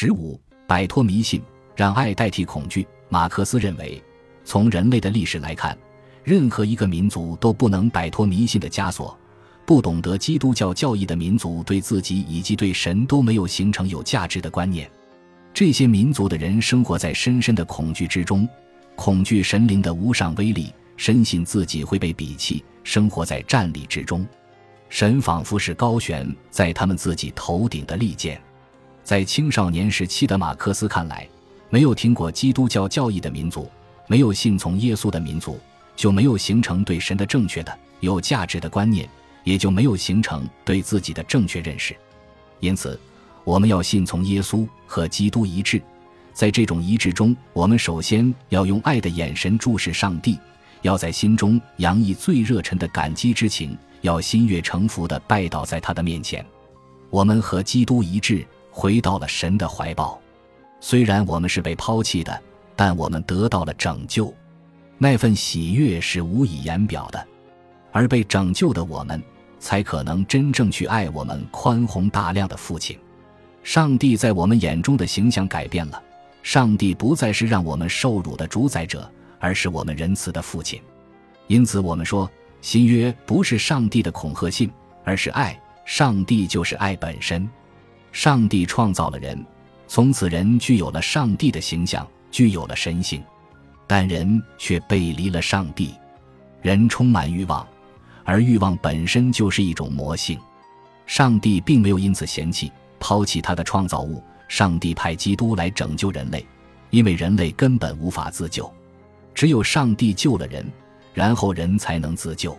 十五，摆脱迷信，让爱代替恐惧。马克思认为，从人类的历史来看，任何一个民族都不能摆脱迷信的枷锁。不懂得基督教教义的民族，对自己以及对神都没有形成有价值的观念。这些民族的人生活在深深的恐惧之中，恐惧神灵的无上威力，深信自己会被鄙弃，生活在战栗之中。神仿佛是高悬在他们自己头顶的利剑。在青少年时期的马克思看来，没有听过基督教教义的民族，没有信从耶稣的民族，就没有形成对神的正确的、有价值的观念，也就没有形成对自己的正确认识。因此，我们要信从耶稣和基督一致。在这种一致中，我们首先要用爱的眼神注视上帝，要在心中洋溢最热忱的感激之情。要心悦诚服地拜倒在他的面前，我们和基督一致，回到了神的怀抱。虽然我们是被抛弃的，但我们得到了拯救，那份喜悦是无以言表的。而被拯救的我们，才可能真正去爱我们宽宏大量的父亲。上帝在我们眼中的形象改变了，上帝不再是让我们受辱的主宰者，而是我们仁慈的父亲。因此，我们说。新约不是上帝的恐吓信，而是爱。上帝就是爱本身。上帝创造了人，从此人具有了上帝的形象，具有了神性。但人却背离了上帝。人充满欲望，而欲望本身就是一种魔性。上帝并没有因此嫌弃、抛弃他的创造物。上帝派基督来拯救人类，因为人类根本无法自救，只有上帝救了人。然后人才能自救，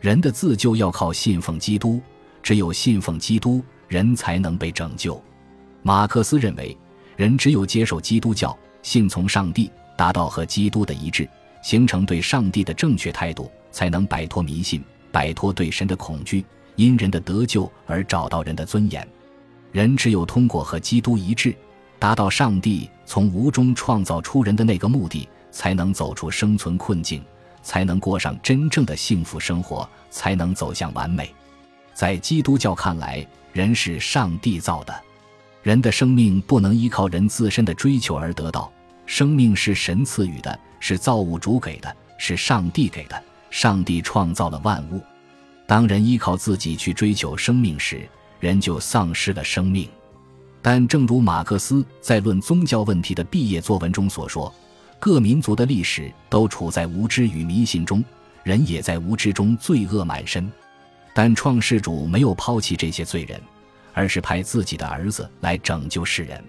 人的自救要靠信奉基督，只有信奉基督，人才能被拯救。马克思认为，人只有接受基督教，信从上帝，达到和基督的一致，形成对上帝的正确态度，才能摆脱迷信，摆脱对神的恐惧，因人的得救而找到人的尊严。人只有通过和基督一致，达到上帝从无中创造出人的那个目的，才能走出生存困境。才能过上真正的幸福生活，才能走向完美。在基督教看来，人是上帝造的，人的生命不能依靠人自身的追求而得到，生命是神赐予的，是造物主给的，是上帝给的。上帝创造了万物，当人依靠自己去追求生命时，人就丧失了生命。但正如马克思在《论宗教问题》的毕业作文中所说。各民族的历史都处在无知与迷信中，人也在无知中罪恶满身。但创世主没有抛弃这些罪人，而是派自己的儿子来拯救世人。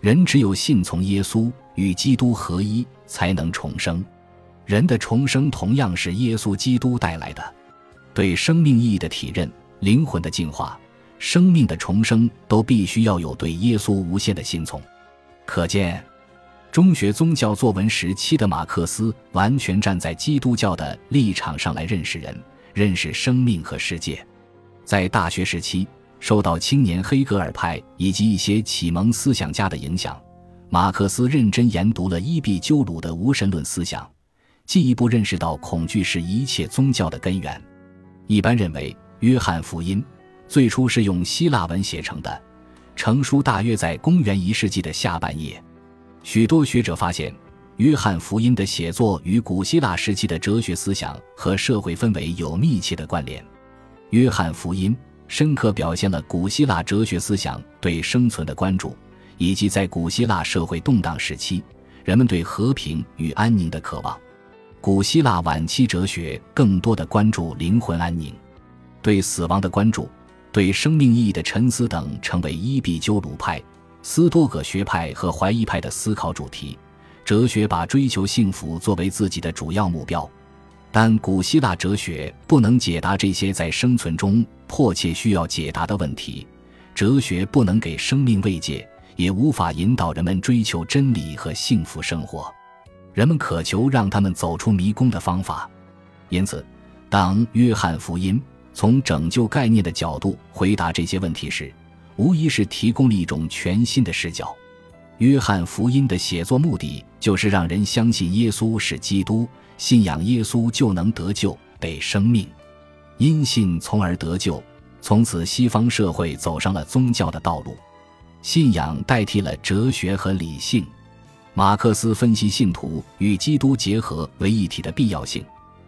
人只有信从耶稣，与基督合一，才能重生。人的重生同样是耶稣基督带来的。对生命意义的体认、灵魂的净化、生命的重生，都必须要有对耶稣无限的信从。可见。中学宗教作文时期的马克思完全站在基督教的立场上来认识人、认识生命和世界。在大学时期，受到青年黑格尔派以及一些启蒙思想家的影响，马克思认真研读了伊壁鸠鲁的无神论思想，进一步认识到恐惧是一切宗教的根源。一般认为，《约翰福音》最初是用希腊文写成的，成书大约在公元一世纪的下半叶。许多学者发现，约翰福音的写作与古希腊时期的哲学思想和社会氛围有密切的关联。约翰福音深刻表现了古希腊哲学思想对生存的关注，以及在古希腊社会动荡时期人们对和平与安宁的渴望。古希腊晚期哲学更多的关注灵魂安宁，对死亡的关注，对生命意义的沉思等，成为伊壁鸠鲁派。斯多葛学派和怀疑派的思考主题，哲学把追求幸福作为自己的主要目标，但古希腊哲学不能解答这些在生存中迫切需要解答的问题，哲学不能给生命慰藉，也无法引导人们追求真理和幸福生活。人们渴求让他们走出迷宫的方法，因此，当约翰福音从拯救概念的角度回答这些问题时，无疑是提供了一种全新的视角。约翰福音的写作目的就是让人相信耶稣是基督，信仰耶稣就能得救、得生命，因信从而得救。从此，西方社会走上了宗教的道路。信仰代替了哲学和理性。马克思分析信徒与基督结合为一体的必要性，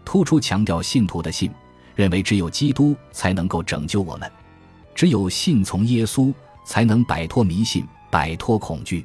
突出强调信徒的信，认为只有基督才能够拯救我们，只有信从耶稣，才能摆脱迷信，摆脱恐惧。